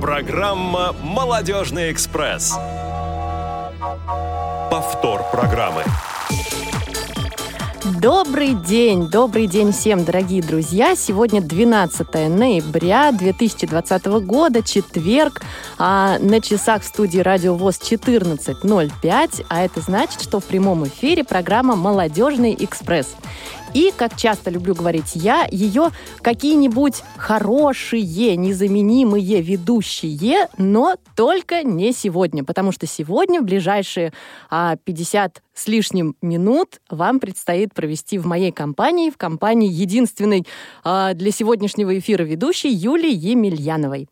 Программа «Молодежный экспресс». Повтор программы. Добрый день, добрый день всем, дорогие друзья. Сегодня 12 ноября 2020 года, четверг. А на часах в студии Радио ВОЗ 14.05, а это значит, что в прямом эфире программа «Молодежный экспресс». И, как часто люблю говорить я, ее какие-нибудь хорошие, незаменимые ведущие, но только не сегодня, потому что сегодня, в ближайшие а, 50 с лишним минут, вам предстоит провести в моей компании, в компании единственной а, для сегодняшнего эфира ведущей Юлии Емельяновой.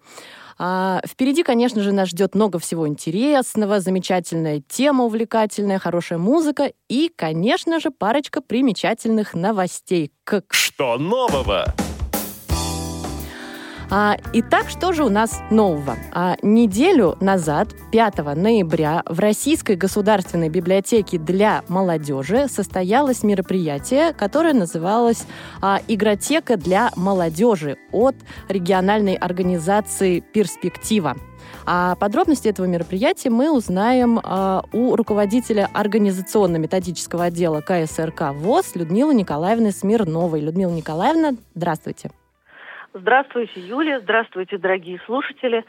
А, впереди, конечно же, нас ждет много всего интересного, замечательная тема увлекательная, хорошая музыка и, конечно же, парочка примечательных новостей. Как... Что нового? А, итак, что же у нас нового? А, неделю назад, 5 ноября, в Российской государственной библиотеке для молодежи состоялось мероприятие, которое называлось а, «Игротека для молодежи» от региональной организации «Перспектива». А подробности этого мероприятия мы узнаем э, у руководителя организационно-методического отдела КСРК ВОЗ Людмилы Николаевны Смирновой. Людмила Николаевна, здравствуйте. Здравствуйте, Юлия. Здравствуйте, дорогие слушатели.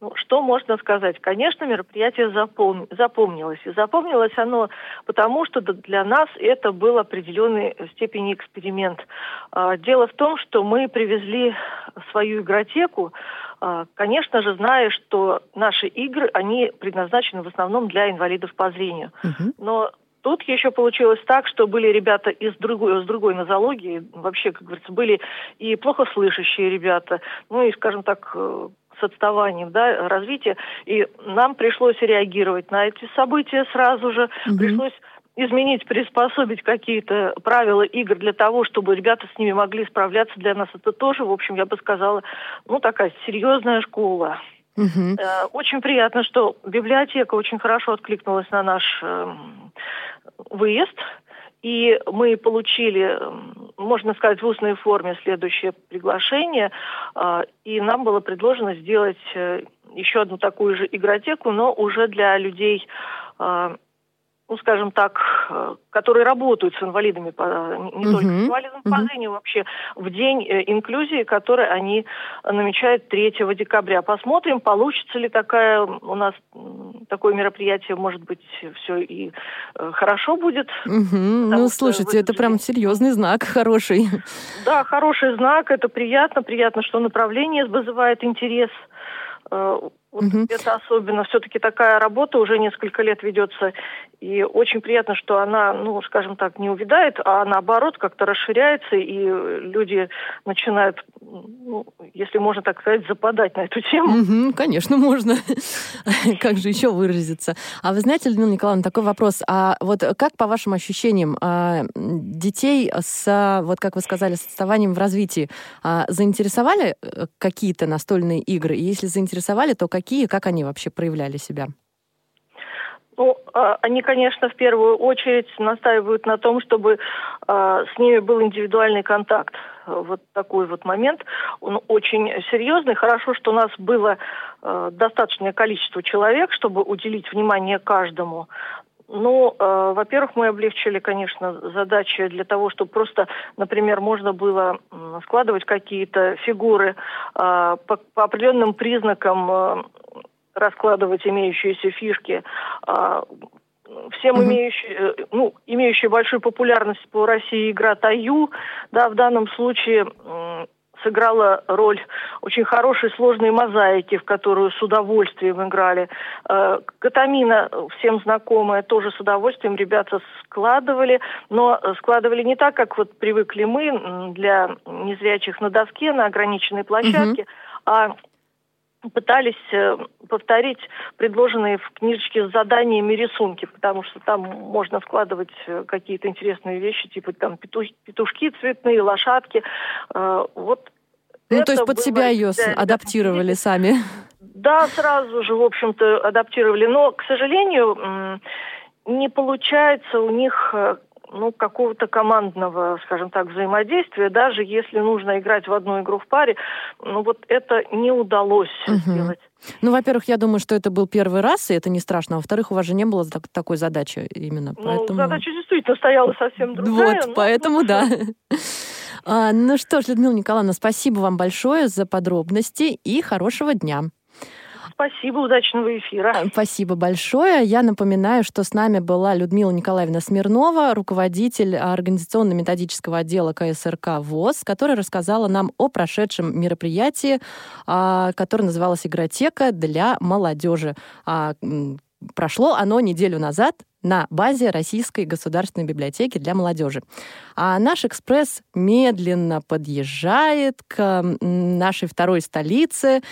Ну, что можно сказать? Конечно, мероприятие запом... запомнилось. И запомнилось оно потому, что для нас это был определенной степени эксперимент. А, дело в том, что мы привезли свою игротеку, а, конечно же, зная, что наши игры, они предназначены в основном для инвалидов по зрению. Угу. Но Тут еще получилось так, что были ребята из другой, с другой нозологии, вообще, как говорится, были и плохо слышащие ребята, ну и, скажем так, э, с отставанием да, развития. И нам пришлось реагировать на эти события сразу же. Угу. Пришлось изменить, приспособить какие-то правила игр для того, чтобы ребята с ними могли справляться. Для нас это тоже, в общем, я бы сказала, ну, такая серьезная школа. Угу. Очень приятно, что библиотека очень хорошо откликнулась на наш эм, выезд. И мы получили, можно сказать, в устной форме следующее приглашение. А, и нам было предложено сделать э, еще одну такую же игротеку, но уже для людей ну, скажем так, э, которые работают с инвалидами, не только с инвалидами по зрению, вообще в день э, инклюзии, который они намечают 3 декабря. Посмотрим, получится ли такая у нас такое мероприятие, может быть, все и э, хорошо будет. Угу. Ну, слушайте, это прям серьезный знак, хороший. Да, хороший знак, это приятно, приятно, что направление вызывает интерес. Вот угу. Это особенно. Все-таки такая работа уже несколько лет ведется. И очень приятно, что она, ну, скажем так, не увядает, а наоборот как-то расширяется, и люди начинают, ну, если можно так сказать, западать на эту тему. Угу, конечно, можно. как же еще выразиться? А вы знаете, Людмила Николаевна, такой вопрос. А вот как, по вашим ощущениям, а, детей с, вот как вы сказали, с отставанием в развитии а, заинтересовали э, какие-то настольные игры? И если заинтересовали, то какие какие, как они вообще проявляли себя? Ну, а, они, конечно, в первую очередь настаивают на том, чтобы а, с ними был индивидуальный контакт. Вот такой вот момент. Он очень серьезный. Хорошо, что у нас было а, достаточное количество человек, чтобы уделить внимание каждому. Ну, э, во-первых, мы облегчили, конечно, задачи для того, чтобы просто, например, можно было складывать какие-то фигуры э, по, по определенным признакам, э, раскладывать имеющиеся фишки. Э, всем mm-hmm. имеющие, ну, имеющие большую популярность по России игра Таю, да, в данном случае сыграла роль очень хорошей сложной мозаики, в которую с удовольствием играли. Э, Катамина, всем знакомая, тоже с удовольствием ребята складывали, но складывали не так, как вот привыкли мы для незрячих на доске, на ограниченной площадке, угу. а пытались э, повторить предложенные в книжечке с заданиями рисунки, потому что там можно складывать э, какие-то интересные вещи, типа там петушки цветные, лошадки. Вот ну, то есть под себя ее адаптировали сами? Да, сразу же, в общем-то, адаптировали. Но, к сожалению, не получается у них ну, какого-то командного, скажем так, взаимодействия, даже если нужно играть в одну игру в паре, ну, вот это не удалось uh-huh. сделать. Ну, во-первых, я думаю, что это был первый раз, и это не страшно. Во-вторых, у вас же не было так, такой задачи именно. Ну, поэтому... задача действительно стояла совсем другая. Вот, поэтому да. А, ну что ж, Людмила Николаевна, спасибо вам большое за подробности и хорошего дня. Спасибо, удачного эфира. А, спасибо большое. Я напоминаю, что с нами была Людмила Николаевна Смирнова, руководитель организационно-методического отдела КСРК ВОЗ, которая рассказала нам о прошедшем мероприятии, а, которое называлось «Игротека для молодежи». Прошло оно неделю назад на базе Российской государственной библиотеки для молодежи. А наш экспресс медленно подъезжает к нашей второй столице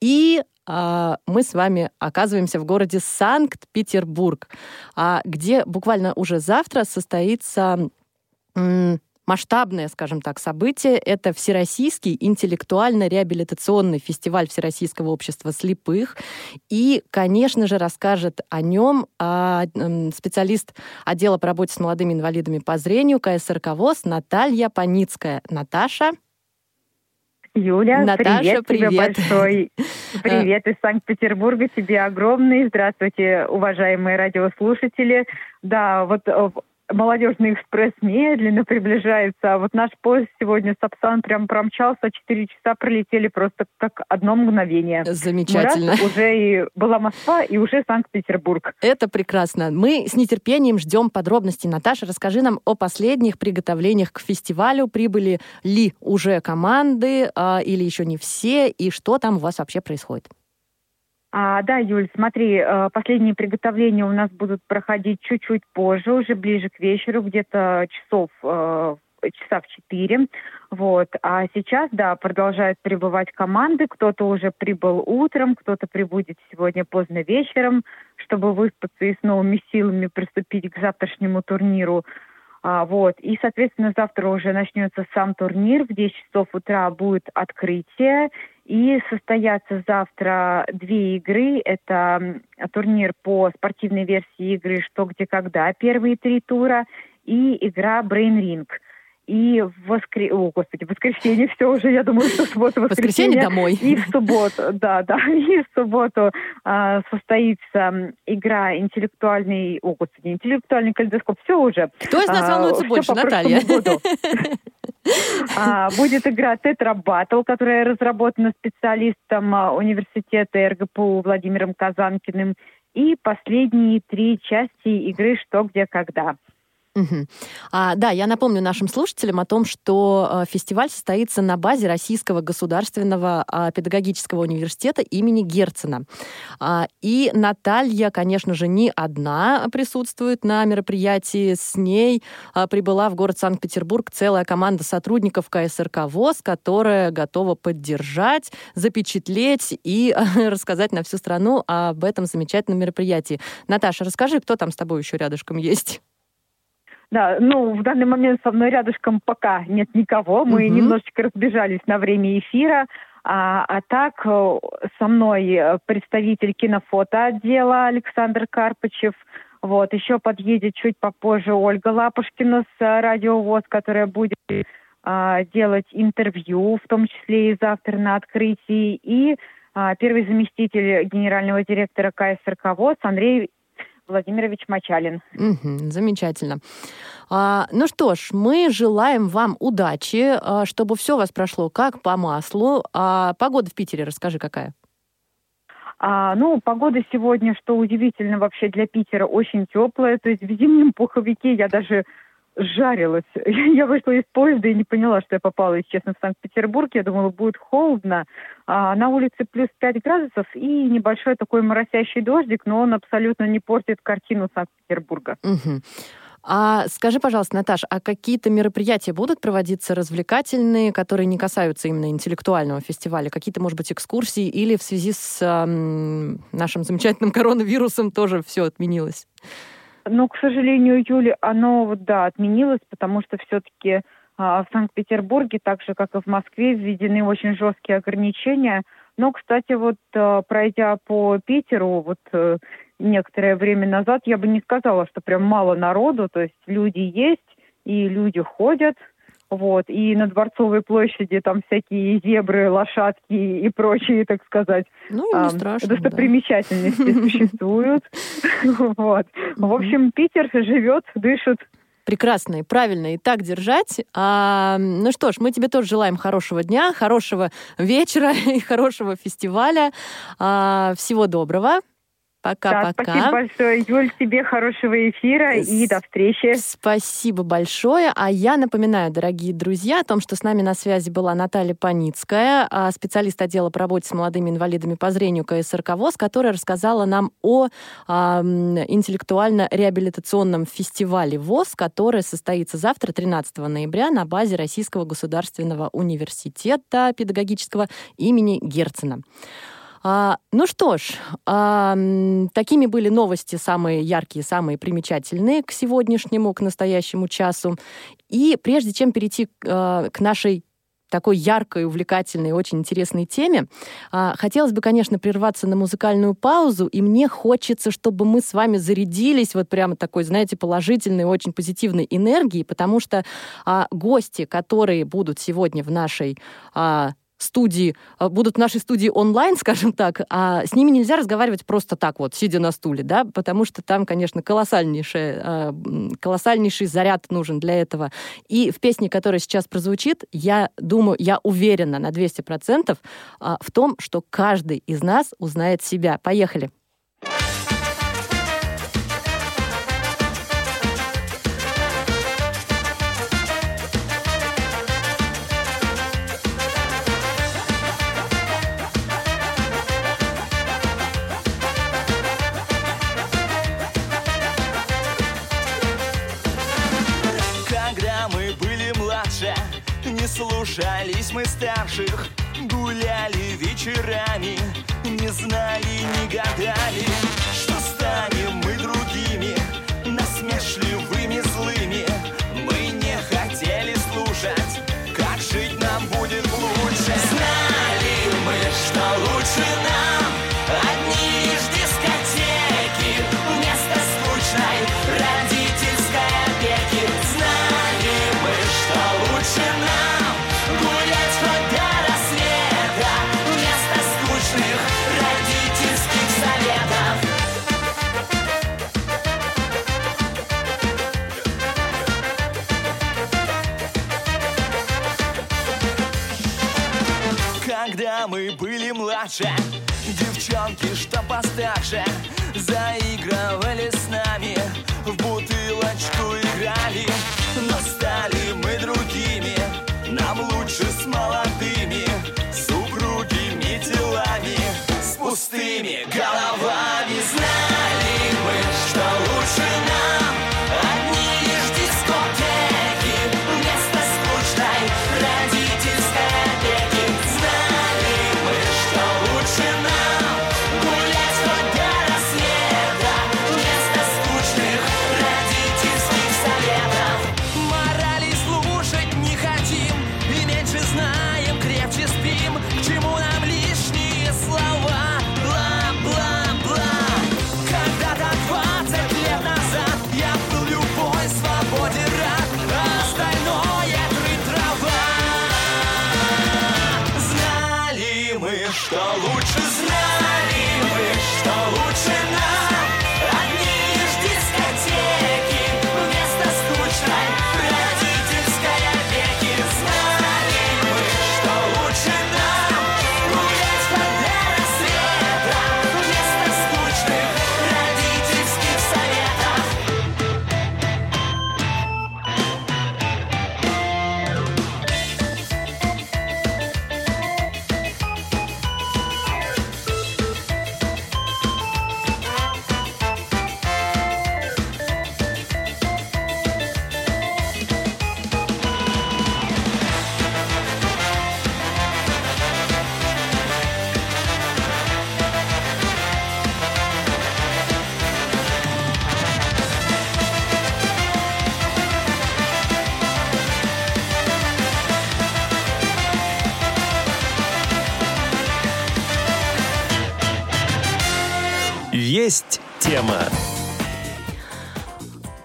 и а, мы с вами оказываемся в городе Санкт-Петербург, а, где буквально уже завтра состоится масштабное, скажем так, событие. Это Всероссийский интеллектуально-реабилитационный фестиваль Всероссийского общества слепых. И, конечно же, расскажет о нем а, специалист отдела по работе с молодыми инвалидами по зрению КСРК ВОЗ Наталья Паницкая. Наташа. Юля, Наташа, привет, привет. тебе большой. Привет из Санкт-Петербурга, тебе огромный. Здравствуйте, уважаемые радиослушатели. Да, вот э, молодежный экспресс медленно приближается. А вот наш поезд сегодня Сапсан прям промчался, четыре часа пролетели просто как одно мгновение. Замечательно. Раз, уже и была Москва, и уже Санкт-Петербург. Это прекрасно. Мы с нетерпением ждем подробностей. Наташа, расскажи нам о последних приготовлениях к фестивалю. Прибыли ли уже команды а, или еще не все, и что там у вас вообще происходит? А, да, Юль, смотри, э, последние приготовления у нас будут проходить чуть-чуть позже, уже ближе к вечеру, где-то часов э, часа в четыре. Вот. А сейчас, да, продолжают прибывать команды. Кто-то уже прибыл утром, кто-то прибудет сегодня поздно вечером, чтобы выспаться и с новыми силами приступить к завтрашнему турниру. А, вот. И, соответственно, завтра уже начнется сам турнир. В 10 часов утра будет открытие. И состоятся завтра две игры. Это турнир по спортивной версии игры «Что, где, когда» первые три тура и игра «Brain Ring». И в воскр... О, господи, воскресенье все уже, я думаю, что суббота, воскресенье. Воскресенье домой. И в субботу, да, да, и в субботу а, состоится игра интеллектуальный, о, господи, интеллектуальный калейдоскоп. Все уже. Кто из нас а, волнуется больше, Наталья? А, будет игра Тетра Баттл, которая разработана специалистом а, университета РГПУ Владимиром Казанкиным. И последние три части игры «Что, где, когда». Угу. А, да, я напомню нашим слушателям о том, что а, фестиваль состоится на базе Российского государственного а, педагогического университета имени Герцена. А, и Наталья, конечно же, не одна присутствует на мероприятии. С ней а, прибыла в город Санкт-Петербург целая команда сотрудников КСРК ВОЗ, которая готова поддержать, запечатлеть и рассказать на всю страну об этом замечательном мероприятии. Наташа, расскажи, кто там с тобой еще рядышком есть? Да, ну, в данный момент со мной рядышком пока нет никого. Мы угу. немножечко разбежались на время эфира. А, а так э, со мной э, представитель кинофото отдела Александр Карпычев. Вот, еще подъедет чуть попозже Ольга Лапушкина с э, Радио ВОЗ, которая будет а, делать интервью, в том числе и завтра на открытии. И а, первый заместитель генерального директора КСРК ВОЗ Андрей Владимирович Мачалин. Угу, замечательно. А, ну что ж, мы желаем вам удачи, а, чтобы все у вас прошло как по маслу. А погода в Питере, расскажи, какая? А, ну, погода сегодня, что удивительно вообще для Питера, очень теплая. То есть в зимнем пуховике я даже жарилась. Я вышла из поезда и не поняла, что я попала, если честно, в Санкт-Петербург. Я думала, будет холодно. А на улице плюс 5 градусов и небольшой такой моросящий дождик, но он абсолютно не портит картину Санкт-Петербурга. Угу. А скажи, пожалуйста, Наташ, а какие-то мероприятия будут проводиться развлекательные, которые не касаются именно интеллектуального фестиваля? Какие-то, может быть, экскурсии или в связи с эм, нашим замечательным коронавирусом тоже все отменилось? Ну, к сожалению, Юля, оно, вот, да, отменилось, потому что все-таки а, в Санкт-Петербурге, так же, как и в Москве, введены очень жесткие ограничения. Но, кстати, вот а, пройдя по Питеру, вот а, некоторое время назад, я бы не сказала, что прям мало народу, то есть люди есть, и люди ходят, Вот, и на Дворцовой площади там всякие зебры, лошадки и прочие, так сказать, ну, не а, страшно, достопримечательности да. существуют. Вот. В общем, Питер живет, дышит. Прекрасно и правильно и так держать. А, ну что ж, мы тебе тоже желаем хорошего дня, хорошего вечера и хорошего фестиваля. А, всего доброго. Пока-пока. Да, спасибо большое, Юль, тебе хорошего эфира и до встречи. Спасибо большое. А я напоминаю, дорогие друзья, о том, что с нами на связи была Наталья Паницкая, а, специалист отдела по работе с молодыми инвалидами по зрению КСРК ВОЗ, которая рассказала нам о а, интеллектуально-реабилитационном фестивале ВОЗ, который состоится завтра, 13 ноября, на базе Российского государственного университета педагогического имени Герцена. А, ну что ж, а, такими были новости самые яркие, самые примечательные к сегодняшнему, к настоящему часу. И прежде чем перейти а, к нашей такой яркой, увлекательной, очень интересной теме. А, хотелось бы, конечно, прерваться на музыкальную паузу, и мне хочется, чтобы мы с вами зарядились вот прямо такой, знаете, положительной, очень позитивной энергией, потому что а, гости, которые будут сегодня в нашей а, студии, а, будут в нашей студии онлайн, скажем так, а с ними нельзя разговаривать просто так вот, сидя на стуле, да, потому что там, конечно, колоссальнейший, а, колоссальнейший заряд нужен для этого. И в песне, которая сейчас прозвучит, я думаю, я уверена на 200% а, в том, что каждый из нас узнает себя. Поехали! Слушались мы старших Гуляли вечерами Не знали, не гадали Что станем младше Девчонки, что постарше Заигрывали с нами В бутылочку играли Но стали мы другими Нам лучше с молодыми С упругими телами С пустыми головами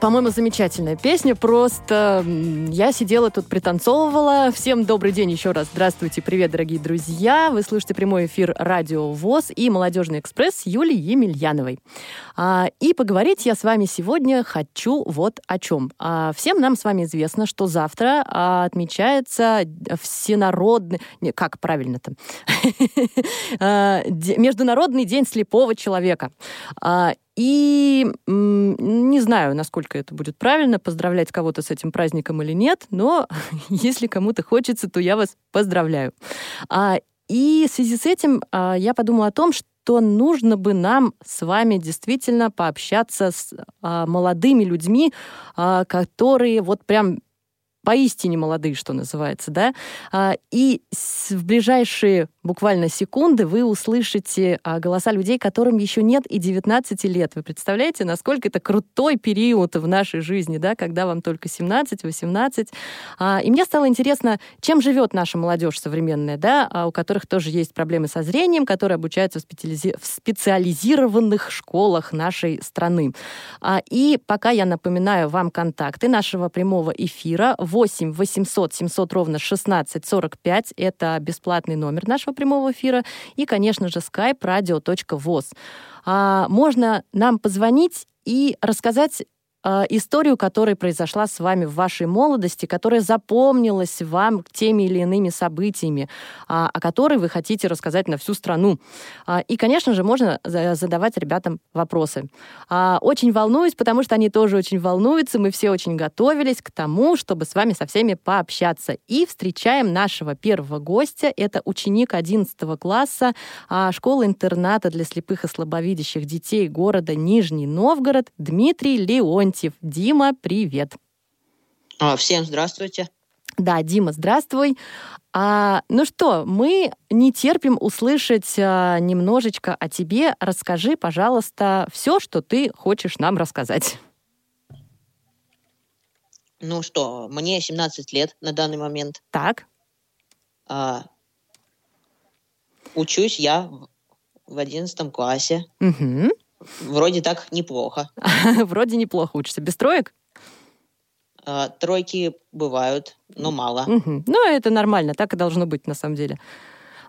По-моему, замечательная песня. Просто я сидела тут, пританцовывала. Всем добрый день еще раз. Здравствуйте, привет, дорогие друзья. Вы слушаете прямой эфир Радио ВОЗ и Молодежный экспресс с Юлией Емельяновой. А, и поговорить я с вами сегодня хочу вот о чем. А, всем нам с вами известно, что завтра а, отмечается всенародный... Не, как правильно-то? А, де- Международный день слепого человека. И не знаю, насколько это будет правильно, поздравлять кого-то с этим праздником или нет, но если кому-то хочется, то я вас поздравляю. А, И в связи с этим а, я подумала о том, что нужно бы нам с вами действительно пообщаться с а, молодыми людьми, а, которые вот прям поистине молодые, что называется, да, А, и с- в ближайшие буквально секунды вы услышите а, голоса людей, которым еще нет и 19 лет. Вы представляете, насколько это крутой период в нашей жизни, да, когда вам только 17-18. А, И мне стало интересно, чем живет наша молодежь современная, да, а, у которых тоже есть проблемы со зрением, которые обучаются в специализи- в специализированных школах нашей страны. И пока я напоминаю вам контакты нашего прямого эфира 8 800 700 ровно 16 45. Это бесплатный номер нашего прямого эфира. И, конечно же, skype radio.voz. А, Можно нам позвонить и рассказать историю, которая произошла с вами в вашей молодости, которая запомнилась вам теми или иными событиями, а, о которой вы хотите рассказать на всю страну. А, И, конечно же, можно за- задавать ребятам вопросы. А, Очень волнуюсь, потому что они тоже очень волнуются. Мы все очень готовились к тому, чтобы с вами со всеми пообщаться. И встречаем нашего первого гостя. Это ученик 11 класса а, школы-интерната для слепых и слабовидящих детей города Нижний Новгород Дмитрий Леонтьев. Дима, привет. А, Всем здравствуйте. Да, Дима, здравствуй. А, ну что, мы не терпим услышать а, немножечко о тебе. Расскажи, пожалуйста, все, что ты хочешь нам рассказать. Ну что, мне 17 лет на данный момент. Так, А, учусь я в- в 11 классе. Мгм. Вроде так неплохо. вроде неплохо учишься. Без троек? А, тройки бывают, но мало. Ну, это нормально, так и должно быть на самом деле.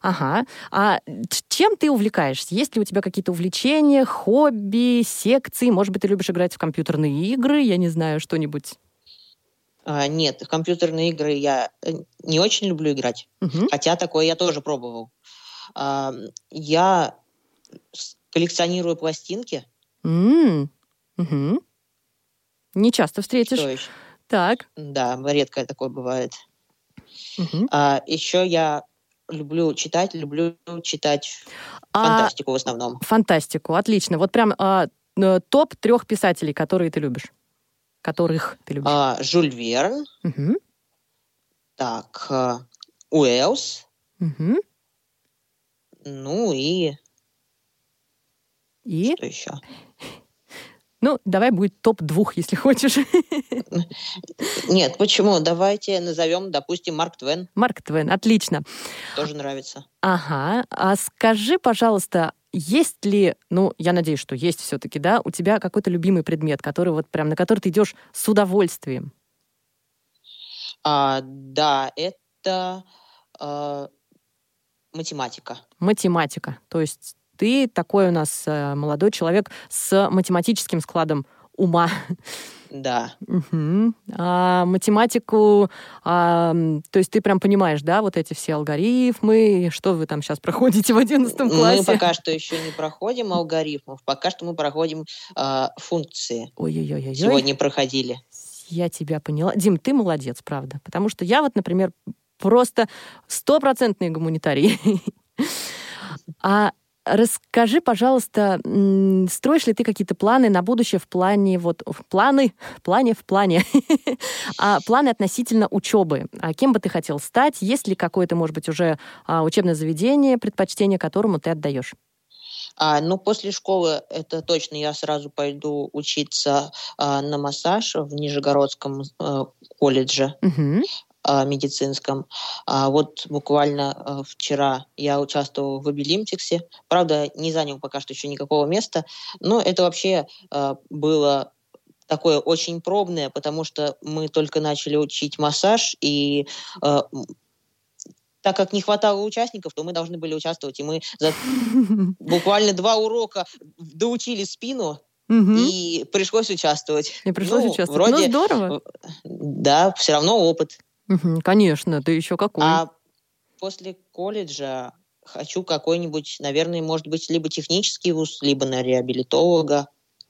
Ага. А чем ты увлекаешься? Есть ли у тебя какие-то увлечения, хобби, секции? Может быть, ты любишь играть в компьютерные игры? Я не знаю, что-нибудь. А, нет, в компьютерные игры я э, не очень люблю играть. Мгм. Хотя такое я тоже пробовал. А, я коллекционирую пластинки. М, мгм. Не часто встретишь. Что еще? Так. Да, редко такое бывает. Мгм. А, еще я люблю читать, люблю читать А, фантастику в основном. фантастику, отлично. Вот прям а, топ трех писателей, которые ты любишь. Которых ты любишь. А, Жюль Верн, Мгм. так, а, Уэллс, Мгм. ну и И, что еще? ну, давай будет топ двух, если хочешь. Нет, почему? Давайте назовем, допустим, Марк Твен. Марк Твен, отлично. Тоже нравится. Ага. А скажи, пожалуйста, есть ли, ну, я надеюсь, что есть все-таки, да, у тебя какой-то любимый предмет, который вот прям, на который ты идешь с удовольствием? А, да, это а, математика. Математика. То есть ты такой у нас э, молодой человек с математическим складом ума. Да. Мгм. А математику, а, то есть ты прям понимаешь, да, вот эти все алгоритмы, что вы там сейчас проходите в 11 классе? Мы пока что еще не проходим алгоритмов, пока что мы проходим а, функции. Ой-ой-ой. Сегодня проходили. Я тебя поняла. Дим, ты молодец, правда. Потому что я вот, например, просто стопроцентный гуманитарий. А расскажи, пожалуйста, строишь ли ты какие-то планы на будущее в плане вот в планы, в плане, в плане, а планы относительно учебы? А кем бы ты хотел стать? Есть ли какое-то, может быть, уже а, учебное заведение, предпочтение которому ты отдаешь? А, ну, после школы это точно я сразу пойду учиться а, на массаж в Нижегородском э, колледже Мгм. А, медицинском. А, вот буквально а, вчера я участвовал в Обилимтиксе. Правда, не занял пока что еще никакого места, но это вообще а, было такое очень пробное, потому что мы только начали учить массаж, и э, так как не хватало участников, то мы должны были участвовать, и мы за буквально два урока доучили спину, и пришлось участвовать. И пришлось Ну, участвовать. Вроде, Ну, здорово. да, все равно опыт. Конечно, да еще какой. А после колледжа хочу какой-нибудь, наверное, может быть, либо технический вуз, либо на реабилитолога.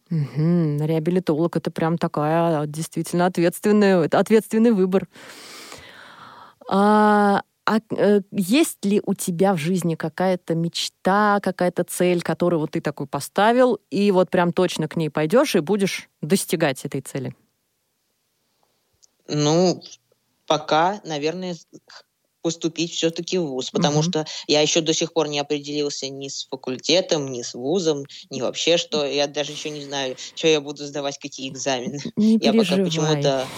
Мгм, Реабилитолог это прям такая действительно ответственная, ответственный выбор. А, а, э, есть ли у тебя в жизни какая-то мечта, какая-то цель, которую вот ты такой поставил, и вот прям точно к ней пойдешь и будешь достигать этой цели? Ну, пока, наверное, поступить все-таки в ВУЗ, потому Мгм. что я еще до сих пор не определился ни с факультетом, ни с ВУЗом, ни вообще что. Я даже еще не знаю, что я буду сдавать, какие экзамены. Не Я пока переживай. почему-то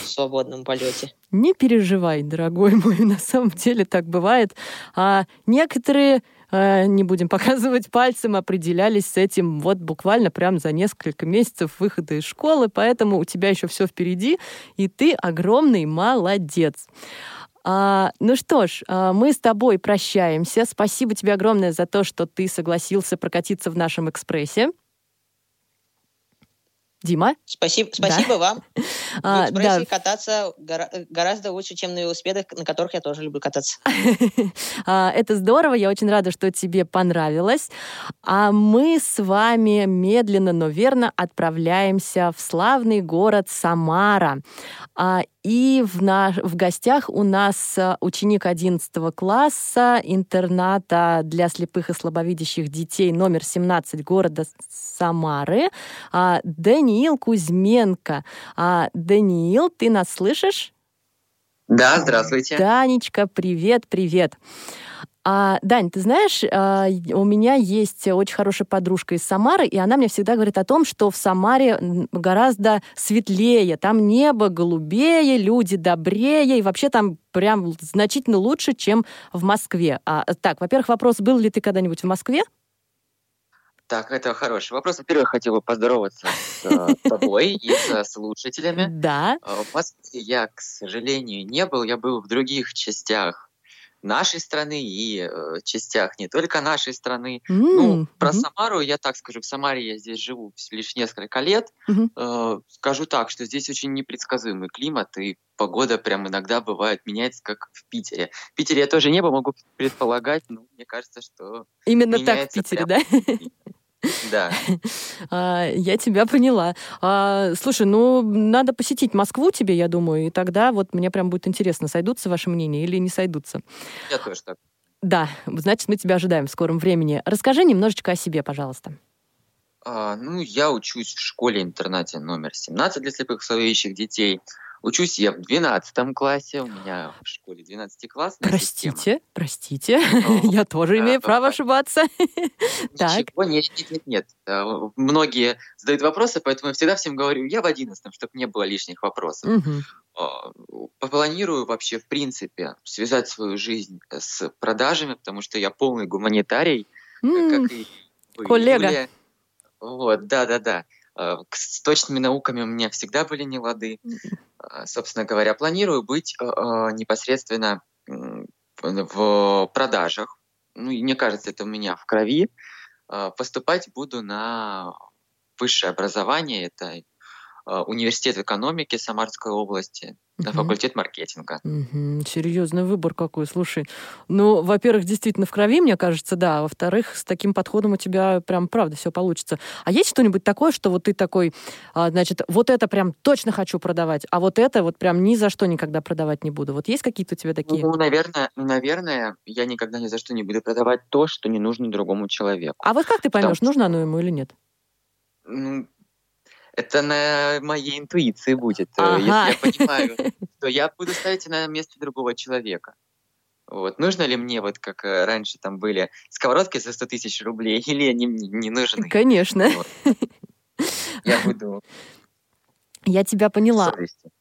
в свободном полете. Не переживай, дорогой мой, на самом деле так бывает. А некоторые, э, не будем показывать пальцем, определялись с этим вот буквально прям за несколько месяцев выхода из школы, поэтому у тебя еще все впереди, и ты огромный молодец. А, ну что ж, а, мы с тобой прощаемся. Спасибо тебе огромное за то, что ты согласился прокатиться в нашем экспрессе. Дима? Спасибо, спасибо вам. А, В да. кататься гора- гораздо лучше, чем на велосипедах, на которых я тоже люблю кататься. А, Это здорово, я очень рада, что тебе понравилось. А мы с вами медленно, но верно отправляемся в славный город Самара. И в, на- в гостях у нас а, ученик 11 класса интерната для слепых и слабовидящих детей номер 17 города Самары а, Даниил Кузьменко. А, Даниил, ты нас слышишь? Да, здравствуйте. Данечка, привет, привет. А, Дань, ты знаешь, а, у меня есть очень хорошая подружка из Самары, и она мне всегда говорит о том, что в Самаре гораздо светлее, там небо голубее, люди добрее, и вообще там прям значительно лучше, чем в Москве. А, так, во-первых, вопрос, был ли ты когда-нибудь в Москве? Так, это хороший вопрос. Во-первых, хотел бы поздороваться с э, тобой и со слушателями. Да. Э, В Москве я, к сожалению, не был. Я был в других частях нашей страны и э, частях не только нашей страны. Ну, М, про мгм. Самару я так скажу. В Самаре я здесь живу лишь несколько лет. Мгм. Э, Скажу так, что здесь очень непредсказуемый климат, и погода прям иногда бывает меняется, как в Питере. В Питере я тоже небо могу предполагать, но мне кажется, что Именно так в Питере, прям да? Да. А, Я тебя поняла. А, Слушай, ну, надо посетить Москву тебе, я думаю, и тогда вот мне прям будет интересно, сойдутся ваши мнения или не сойдутся. Я тоже так. Да, значит, мы тебя ожидаем в скором времени. Расскажи немножечко о себе, пожалуйста. А, ну, я учусь в школе-интернате номер 17 для слепых и слабовидящих детей. Учусь я в 12 классе, у меня в школе 12-классная система. Простите, простите, Ну, я тоже да, имею право бывает. ошибаться. Ничего, нет, нет, нет, нет. Многие задают вопросы, поэтому я всегда всем говорю, я в 11 чтобы не было лишних вопросов. А, Планирую вообще, в принципе, связать свою жизнь с продажами, потому что я полный гуманитарий, М, как и вы, коллега. Юлия. Вот, да-да-да. К- С точными науками у меня всегда были нелады. А, Собственно говоря, планирую быть а, непосредственно в- продажах. Ну, мне кажется, это у меня в крови. Поступать буду на высшее образование. Это университет экономики Самарской области, на Мгм. факультет маркетинга. Мгм, Серьезный выбор какой, слушай. Ну, во-первых, действительно в крови, мне кажется, да. а Во-вторых, с таким подходом у тебя прям правда все получится. А есть что-нибудь такое, что вот ты такой, а, значит, вот это прям точно хочу продавать, а вот это вот прям ни за что никогда продавать не буду. Вот есть какие-то у тебя такие? Ну, наверное, наверное, я никогда ни за что не буду продавать то, что не нужно другому человеку. А вот как ты Потому поймешь, нужно оно ему или нет? Ну, это на моей интуиции будет. Э, Ага. Если я понимаю, то я буду ставить на место другого человека. Вот. Нужно ли мне, вот как э, раньше там были сковородки за 100 тысяч рублей, или они мне не нужны? Конечно. Вот. Я буду Я тебя поняла.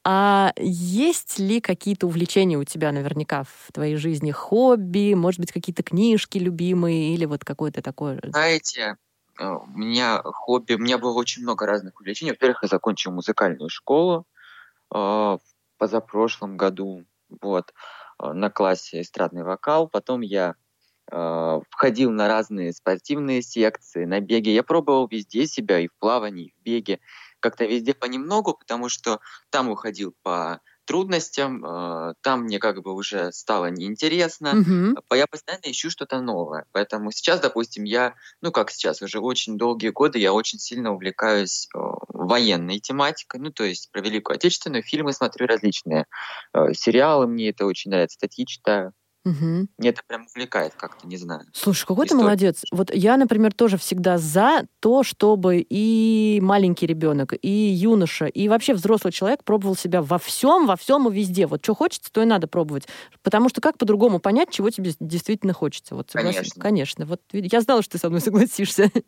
А есть ли какие-то увлечения у тебя наверняка в твоей жизни? Хобби, может быть, какие-то книжки любимые или вот какое-то такое? Знаете, у меня хобби, у меня было очень много разных увлечений. Во-первых, я закончил музыкальную школу э, позапрошлом году, вот, э, на классе эстрадный вокал. Потом я э, входил на разные спортивные секции, на беге. Я пробовал везде себя, и в плавании, и в беге. Как-то везде понемногу, потому что там уходил по трудностям, э, там мне как бы уже стало неинтересно. А Я постоянно ищу что-то новое. Поэтому сейчас, допустим, я, ну как сейчас, уже очень долгие годы я очень сильно увлекаюсь э, военной тематикой. Ну, то есть про Великую Отечественную фильмы смотрю различные. Э, сериалы мне это очень нравится, статьи читаю. Мгм. Мне это прям увлекает как-то, не знаю. Слушай, какой ты История. молодец. Вот я, например, тоже всегда за то, чтобы и маленький ребенок, и юноша, и вообще взрослый человек пробовал себя во всем, во всем и везде. Вот что хочется, то и надо пробовать. Потому что как по-другому понять, чего тебе действительно хочется? Вот согласен? Конечно. Конечно. Вот я знала, что ты со мной согласишься.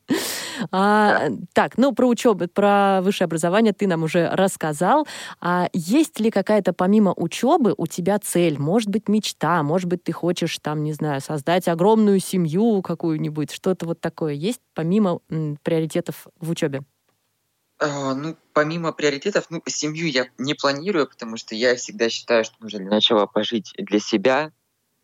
А, Так, ну про учебу, про высшее образование ты нам уже рассказал. А есть ли какая-то помимо учебы у тебя цель? Может быть, мечта? Может быть, ты хочешь там, не знаю, создать огромную семью какую-нибудь? Что-то вот такое есть помимо м, приоритетов в учебе? А, ну, помимо приоритетов, ну, семью я не планирую, потому что я всегда считаю, что нужно для начала пожить для себя,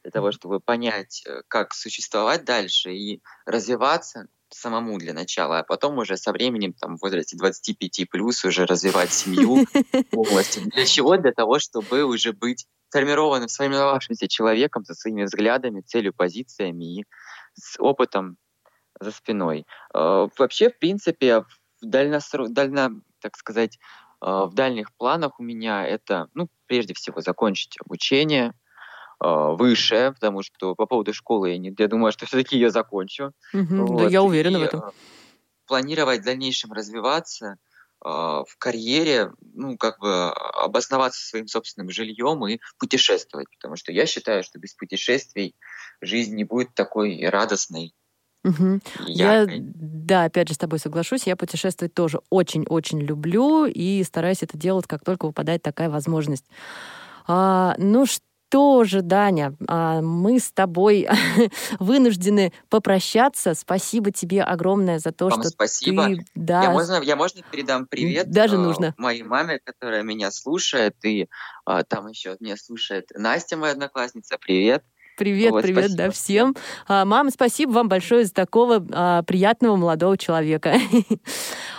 для того, чтобы понять, э, как существовать дальше и развиваться самому для начала, а потом уже со временем, там, в возрасте 25 плюс уже развивать семью полностью. Для чего? Для того, чтобы уже быть сформированным, сформировавшимся человеком со своими взглядами, целью, позициями и с опытом за спиной. Э, Вообще, в принципе, в дальносро... дально, так сказать, э, в дальних планах у меня это, ну, прежде всего, закончить обучение э, высшее, потому что по поводу школы я, не, я думаю, что все-таки ее закончу. Да, Вот, я уверена и, в этом. Планировать в дальнейшем развиваться в карьере, ну, как бы обосноваться своим собственным жильем и путешествовать, потому что я считаю, что без путешествий жизнь не будет такой радостной и Я, да, опять же, с тобой соглашусь. Я путешествовать тоже очень-очень люблю и стараюсь это делать, как только выпадает такая возможность. А, ну что же, Даня, а, мы с тобой вынуждены попрощаться. Спасибо тебе огромное за то, Вам что спасибо. ты... Да, Я можно, я можно передам привет Даже э, нужно. моей маме, которая меня слушает, и э, там еще меня слушает Настя, моя одноклассница. Привет. Привет, Вот, привет, спасибо да, всем. А, мама, спасибо вам большое за такого а, приятного молодого человека.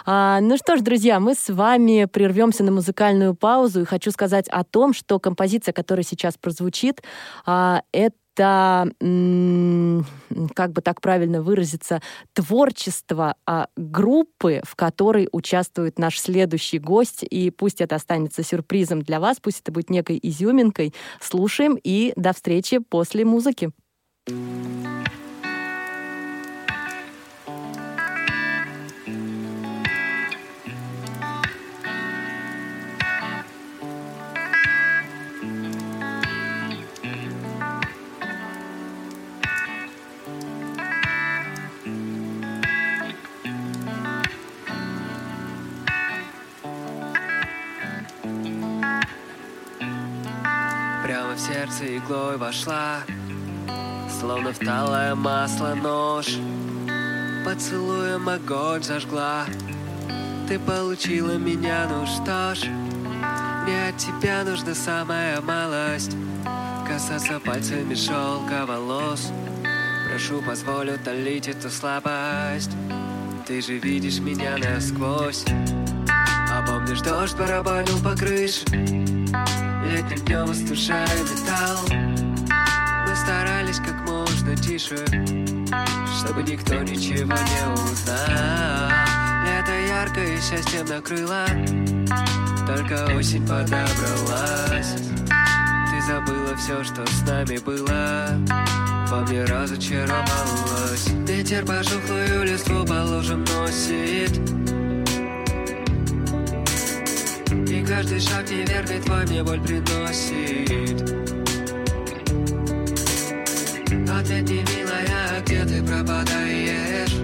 А, ну что ж, друзья, мы с вами прервемся на музыкальную паузу и хочу сказать о том, что композиция, которая сейчас прозвучит, а, это м, как бы так правильно выразиться, творчество а, группы, в которой участвует наш следующий гость. И пусть это останется сюрпризом для вас, пусть это будет некой изюминкой. Слушаем и до встречи после музыки. Прямо в сердце иглой вошла Словно в талое масло нож. Поцелуем огонь зажгла. Ты получила меня, ну что ж Мне от тебя нужна самая малость. Касаться пальцами шелка волос. Прошу, позволь утолить эту слабость. Ты же видишь меня насквозь. А помнишь, дождь барабанил по крыше Летним днем остужая металл. Мы старались как можно тише Чтобы никто ничего не узнал. Лето яркое счастьем накрыло Только осень подобралась. Ты забыла все, что с нами было Во мне разочаровалась. Ветер пожухлую листву по лужам носит каждый шаг неверный твой мне боль приносит. Ответь, не милая, где ты пропадаешь?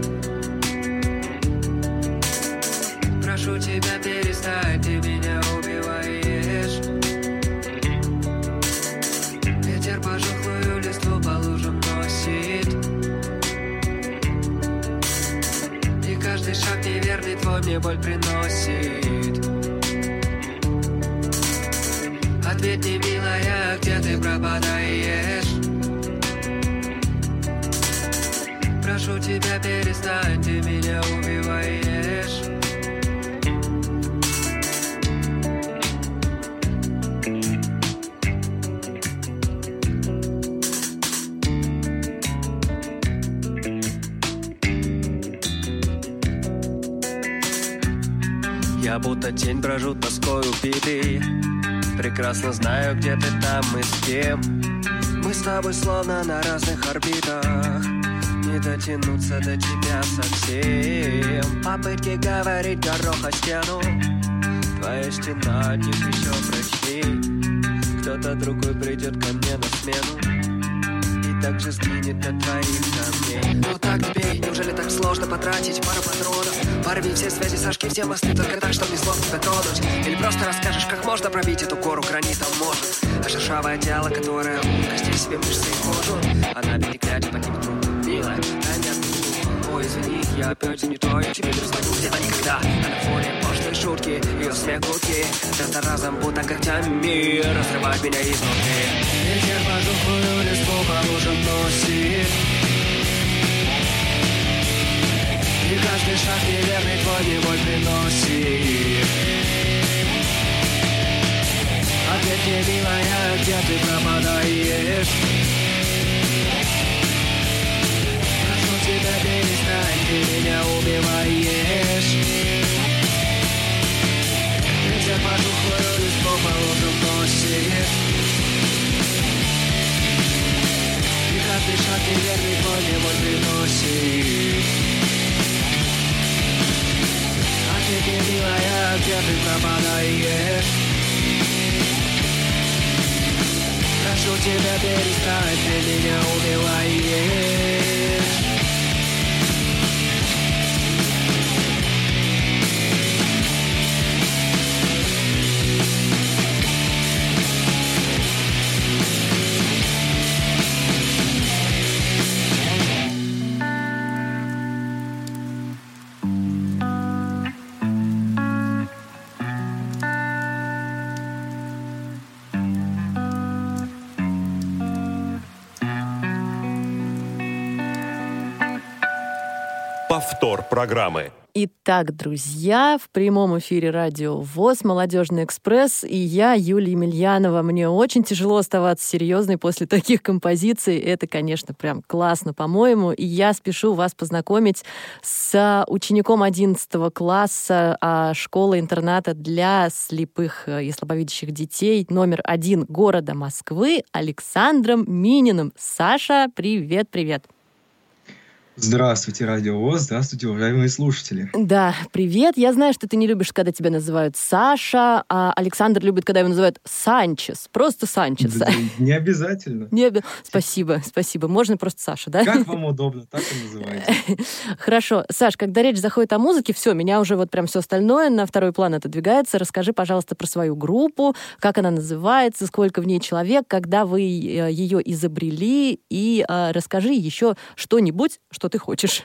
Прошу тебя перестать, ты меня убиваешь. Ветер пожухлую листву по лужам носит. И каждый шаг неверный твой мне боль приносит Мне, милая, где ты пропадаешь? Прошу тебя, перестань, ты меня убиваешь. Я будто тень брожу тоской убитый Прекрасно знаю, где ты там и с кем. Мы с тобой словно на разных орбитах. Не дотянуться до тебя совсем. Попытки говорить горох о стену. Твоя стена от них еще прочней Кто-то другой придет ко мне на смену. И также сгинет от твоих камней Ну так тебе, неужели так сложно потратить пару патронов? Порви все связи, сошки все мосты Только так, чтобы не сложно тебя тронуть. Или просто расскажешь, как можно пробить эту гору гранитом может А шершавое тело, которое костей себе мышцы и кожу Она не глядя поднимет руку Милая, мне одну Ой, извини, я опять не то Я тебе перезвоню где-то никогда. А на фоне пошлые шутки, ее смех гудки за разом, будто когтями Разрывает меня изнутри. Ветер пожухлую листву по лужам носит И каждый шаг неверный твой боль приносит. Ответь мне, милая, где ты пропадаешь? Прошу тебя, перестань, ты меня убиваешь. Ветер пожухлую листву по лужам носит И каждый шаг неверный твой боль приносит Ответь мне, милая, где ты пропадаешь Прошу тебя перестань, ты меня убиваешь Повтор программы. Итак, друзья, в прямом эфире радио ВОЗ, Молодежный экспресс, и я, Юлия Емельянова. Мне очень тяжело оставаться серьезной после таких композиций. Это, конечно, прям классно, по-моему. И я спешу вас познакомить с учеником 11 класса а, школы-интерната для слепых э, и слабовидящих детей номер один города Москвы Александром Мининым. Саша, привет-привет. Здравствуйте, Радио ВОЗ, здравствуйте, уважаемые слушатели. Да, привет. Я знаю, что ты не любишь, когда тебя называют Саша, а Александр любит, когда его называют Санчес. Просто Санчес. Да, не обязательно. Не оби- Спасибо, спасибо. Можно просто Саша, да? Как вам удобно, так и называйте. Хорошо. Саш, когда речь заходит о музыке, все, меня уже вот прям все остальное на второй план отодвигается. Расскажи, пожалуйста, про свою группу, как она называется, сколько в ней человек, когда вы э, ее изобрели, и э, расскажи еще что-нибудь, что ты хочешь.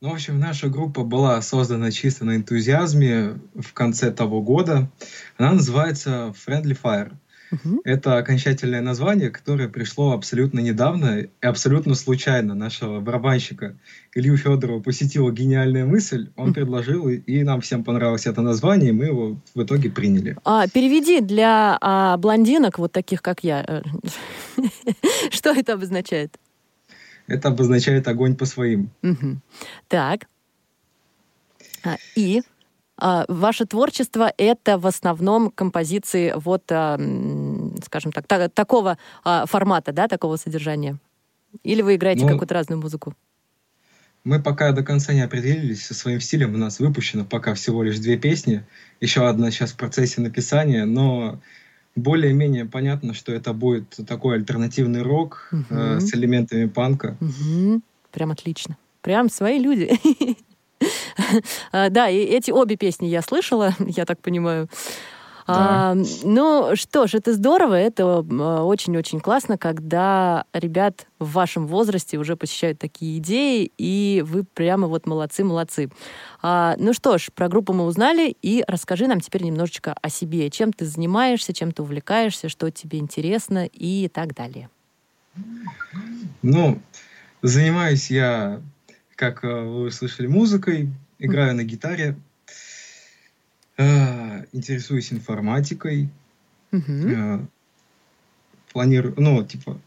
Ну, в общем, наша группа была создана чисто на энтузиазме в конце того года. Она называется Friendly Fire. Мгм. Это окончательное название, которое пришло абсолютно недавно и абсолютно случайно. Нашего барабанщика Илью Федорова посетила гениальная мысль, он предложил, и- и нам всем понравилось это название, и мы его в итоге приняли. А, переведи для а, блондинок, вот таких, как я, э, что это обозначает? Это обозначает огонь по своим. Мгм. Так. А, И а, ваше творчество это в основном композиции вот, а, скажем так, та- такого а, формата, да, такого содержания? Или вы играете Ну, какую-то разную музыку? Мы пока до конца не определились со своим стилем. У нас выпущено пока всего лишь две песни. Еще одна сейчас в процессе написания, но более-менее понятно, что это будет такой альтернативный рок э, Мгм. с элементами панка. Мгм. Прям отлично. Прям свои люди. А, Да, и эти обе песни я слышала, я так понимаю. А, ну что ж, это здорово, это а, очень-очень классно, когда ребят в вашем возрасте уже посещают такие идеи, и вы прямо вот молодцы-молодцы. А, ну что ж, про группу мы узнали, и расскажи нам теперь немножечко о себе. Чем ты занимаешься, чем ты увлекаешься, что тебе интересно и так далее. Ну, занимаюсь я, как э, вы услышали, музыкой, играю на гитаре, интересуюсь информатикой, э, планирую, ну, типа,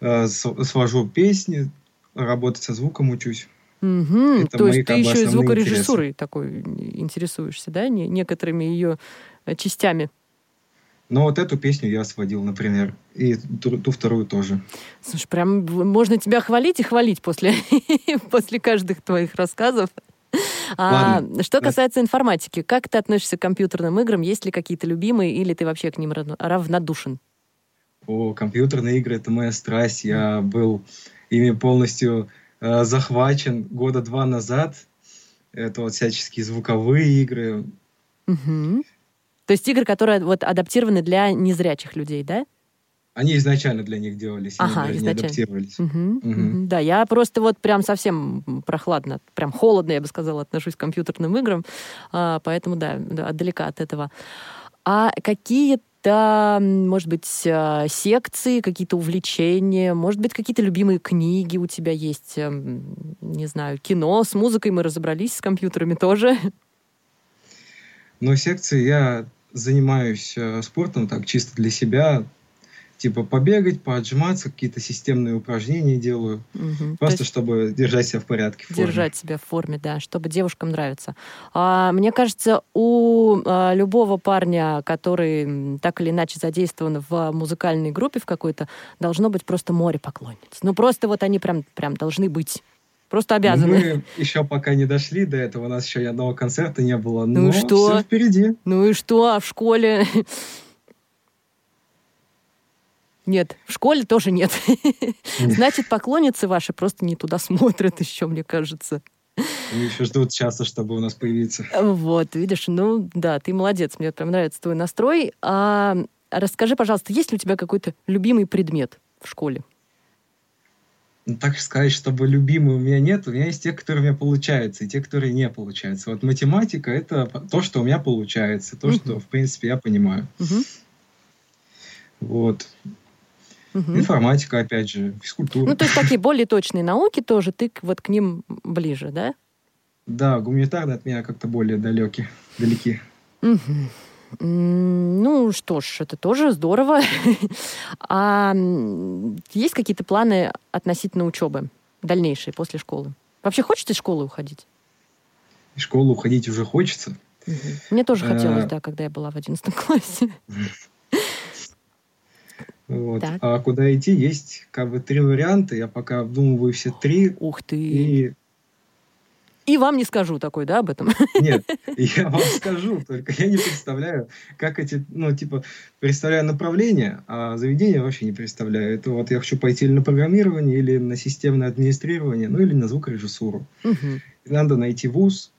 э, свожу песни, работать со звуком учусь. Мгм. Это То мои, есть ты еще и звукорежиссурой такой интересуешься, да, Не- некоторыми ее э, частями. Но вот эту песню я сводил, например, и ту, ту вторую тоже. Слушай, прям можно тебя хвалить и хвалить после, после каждых твоих рассказов. А, что касается информатики, как ты относишься к компьютерным играм? Есть ли какие-то любимые, или ты вообще к ним равно- равнодушен? О, компьютерные игры — это моя страсть. Я был ими полностью э, захвачен года два назад. Это вот всяческие звуковые игры. Мгм. То есть игры, которые вот адаптированы для незрячих людей, да? Они изначально для них делались, они Ага, не изначально. адаптировались. Мгм, Мгм. мгм. Да, я просто вот прям совсем прохладно, прям холодно, я бы сказала, отношусь к компьютерным играм, а, поэтому да, да, отдалека от этого. А какие-то, может быть, а, секции, какие-то увлечения, может быть, какие-то любимые книги у тебя есть, эм, не знаю, кино, с музыкой мы разобрались, с компьютерами тоже. Но секции я занимаюсь э, спортом так чисто для себя. Типа побегать, поотжиматься, какие-то системные упражнения делаю. То Просто есть чтобы держать себя в порядке. в форме. держать себя в форме, да, чтобы девушкам нравится. А, мне кажется, у а, любого парня, который так или иначе задействован в музыкальной группе в какой-то, должно быть просто море поклонниц. Ну просто вот они прям, прям должны быть. Просто обязаны. Мы еще пока не дошли до этого, у нас еще ни одного концерта не было. Ну и но что? всё впереди. Ну и что, а в школе? Нет, в школе тоже нет. Значит, поклонницы ваши просто не туда смотрят еще, мне кажется. Они еще ждут часа, чтобы у нас появиться. Вот, видишь, ну да, ты молодец, мне прям нравится твой настрой. А расскажи, пожалуйста, есть ли у тебя какой-то любимый предмет в школе? Ну, так сказать, чтобы любимый у меня нет, у меня есть те, которые у меня получаются, и те, которые не получаются. Вот математика — это то, что у меня получается, то, что, в принципе, я понимаю. Вот. Мгм. Информатика, опять же, физкультура. Ну, то есть такие более точные науки тоже, ты вот к ним ближе, да? Да, гуманитарные от меня как-то более далеки, далеки. Ну что ж, это тоже здорово. А есть какие-то планы относительно учебы дальнейшие после школы? Вообще хочется из школы уходить? В школу уходить уже хочется. Мне тоже Э, хотелось, да, когда я была в 11 классе. Вот. Так. А куда идти, есть как бы три варианта. Я пока обдумываю все три. Ух ты. И И вам не скажу такой, да, об этом? нет, я вам скажу, только я не представляю, как эти, ну, типа, представляю направление, а заведение вообще не представляю. Это вот я хочу пойти или на программирование, или на системное администрирование, ну, или на звукорежиссуру. И надо найти вуз,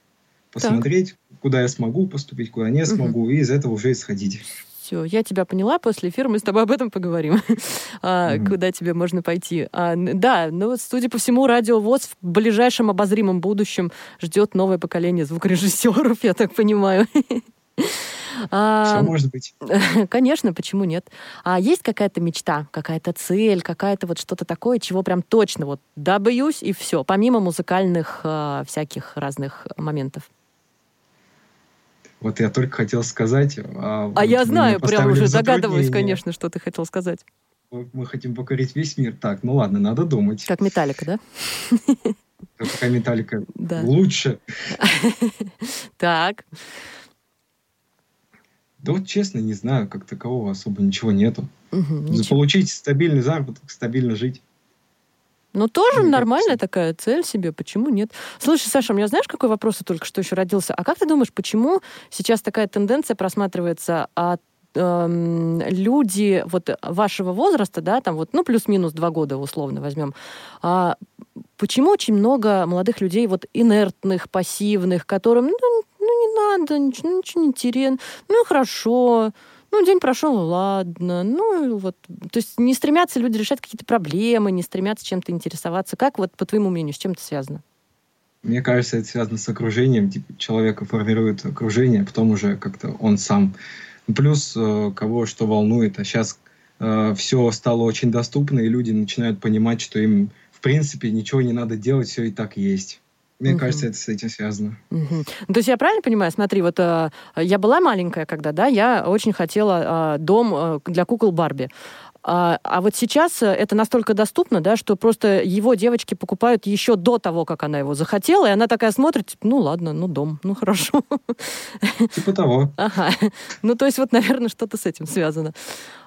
посмотреть, куда я смогу поступить, куда не смогу, и из этого уже исходить. Все, я тебя поняла. После эфира мы с тобой об этом поговорим. А, Мгм. Куда тебе можно пойти. А, Да, ну, судя по всему, радиовоз в ближайшем обозримом будущем ждет новое поколение звукорежиссеров, я так понимаю. А, Все может быть. Конечно, почему нет? А есть какая-то мечта, какая-то цель, какая-то вот что-то такое, чего прям точно вот добьюсь и все, помимо музыкальных а, всяких разных моментов. Вот я только хотел сказать. А, А вот я знаю, прям уже догадываюсь, конечно, что ты хотел сказать. Мы хотим покорить весь мир. Так, ну ладно, надо думать. Как металлика, да? Какая металлика Да. лучше. Так. Да вот честно, не знаю, как такового особо ничего нету. Ничего. Получить стабильный заработок, стабильно жить. Ну, тоже Ну, как нормальная всё. такая цель себе, почему нет? Слушай, Саша, у меня знаешь, какой вопрос только что еще родился? А как ты думаешь, почему сейчас такая тенденция просматривается от эм, люди вот вашего возраста, да, там вот, ну, плюс-минус два года условно возьмем, а почему очень много молодых людей вот инертных, пассивных, которым, ну, ну, не надо, ничего, ничего не интересно. Ну хорошо. Ну, день прошел, ладно. Ну, вот. То есть не стремятся люди решать какие-то проблемы, не стремятся чем-то интересоваться. Как вот, по твоему мнению, с чем это связано? Мне кажется, это связано с окружением. Типа, человека формирует окружение, а потом уже как-то он сам. Плюс э, кого что волнует. А сейчас э, все стало очень доступно, и люди начинают понимать, что им, в принципе, ничего не надо делать, все и так есть. Мне Мгм. кажется, это с этим связано. Ну, То есть я правильно понимаю? Смотри, вот э, я была маленькая, когда, да, я очень хотела э, дом э, для кукол Барби. А, а вот сейчас э, это настолько доступно, да, что просто его девочки покупают еще до того, как она его захотела, и она такая смотрит, типа, ну ладно, ну дом, ну хорошо. Типа того. Ага. Ну, то есть вот, наверное, что-то с этим связано.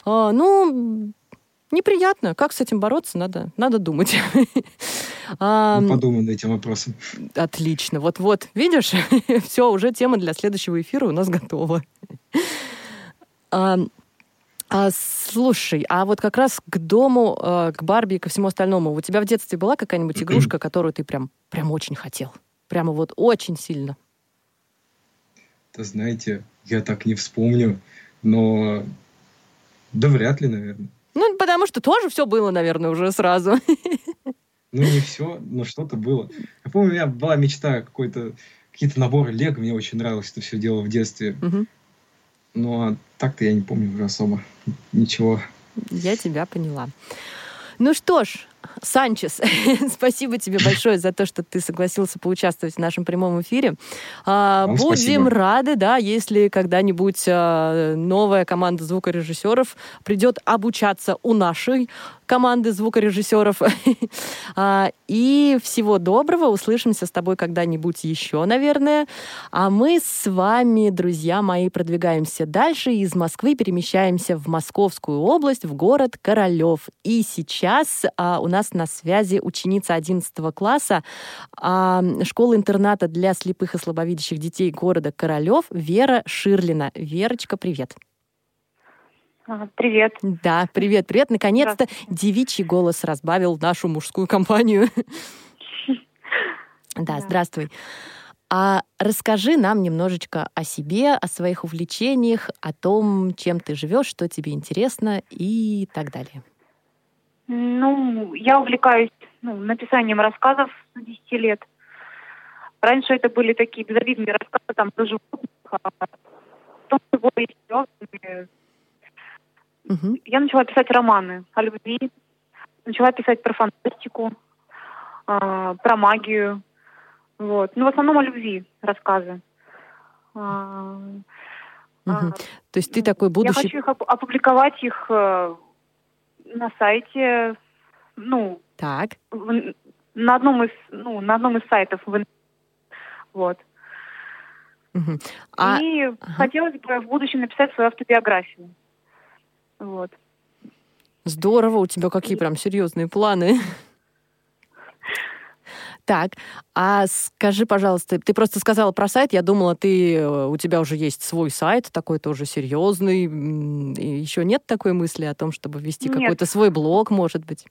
А, ну, неприятно. Как с этим бороться? Надо, надо думать. А, подумай над этим вопросом. Отлично. Вот-вот, видишь, все, уже тема для следующего эфира у нас готова. А, а, слушай, а вот как раз к дому, э, к Барби и ко всему остальному, у тебя в детстве была какая-нибудь игрушка, которую ты прям, прям очень хотел? Прямо вот очень сильно. Да знаете, я так не вспомню, но... Да вряд ли, наверное. Ну, потому что тоже все было, наверное, уже сразу. Ну, не все, но что-то было. Я помню, у меня была мечта какой-то... Какие-то наборы Лего, мне очень нравилось это все дело в детстве. Ну, а так-то я не помню уже особо ничего. Я тебя поняла. Ну что ж, Санчес, спасибо тебе большое за то, что ты согласился поучаствовать в нашем прямом эфире. А, Вам Будем спасибо. рады, да, если когда-нибудь а, новая команда звукорежиссеров придет обучаться у нашей команды звукорежиссеров. А, И всего доброго. Услышимся с тобой когда-нибудь еще, наверное. А мы с вами, друзья мои, продвигаемся дальше. Из Москвы перемещаемся в Московскую область, в город Королев. И сейчас у нас на связи ученица 11 класса а, школы-интерната для слепых и слабовидящих детей города Королев Вера Ширлина. Верочка, привет. А, Привет. Да, привет, привет. Наконец-то девичий голос разбавил нашу мужскую компанию. Да. здравствуй. А расскажи нам немножечко о себе, о своих увлечениях, о том, чем ты живешь, что тебе интересно и так далее. Ну, я увлекаюсь ну, написанием рассказов с 10 лет. Раньше это были такие безобидные рассказы там про животных, а потом всего есть серьезные. Мгм. Я начала писать романы о любви, начала писать про фантастику, а, про магию. Вот. Ну, в основном о любви рассказы. А, То есть ты такой Я будущий... хочу их оп- опубликовать их э, на сайте, ну, Так. в- на одном из, ну, на одном из сайтов. в Вот. Мгм. А И ага. хотелось бы в будущем написать свою автобиографию. Вот. здорово, у тебя какие прям серьезные планы. Так, а скажи, пожалуйста, ты просто сказала про сайт, я думала, ты, э, у тебя уже есть свой сайт, такой тоже серьезный, и еще нет такой мысли о том, чтобы вести Нет. какой-то свой блог, может быть?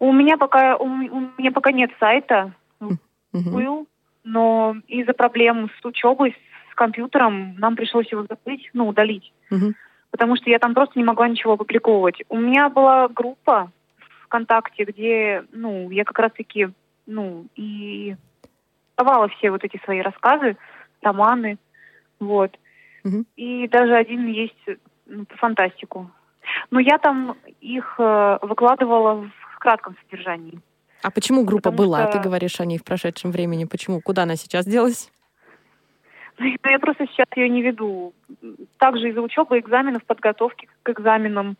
У меня пока у, у меня пока нет сайта. Мгм. Был, но из-за проблем с учебой, с компьютером, нам пришлось его закрыть, ну, удалить. Мгм. потому что я там просто не могла ничего опубликовывать. У меня была группа ВКонтакте, где, ну, я как раз-таки, ну, и давала все вот эти свои рассказы, романы, вот. Мгм. И даже один есть ну, про фантастику. Но я там их э, выкладывала в кратком содержании. А почему группа Потому была? что- Ты говоришь о ней в прошедшем времени. Почему? Куда она сейчас делась? Но я просто сейчас ее не веду. Также из-за учебы, экзаменов, подготовки к экзаменам.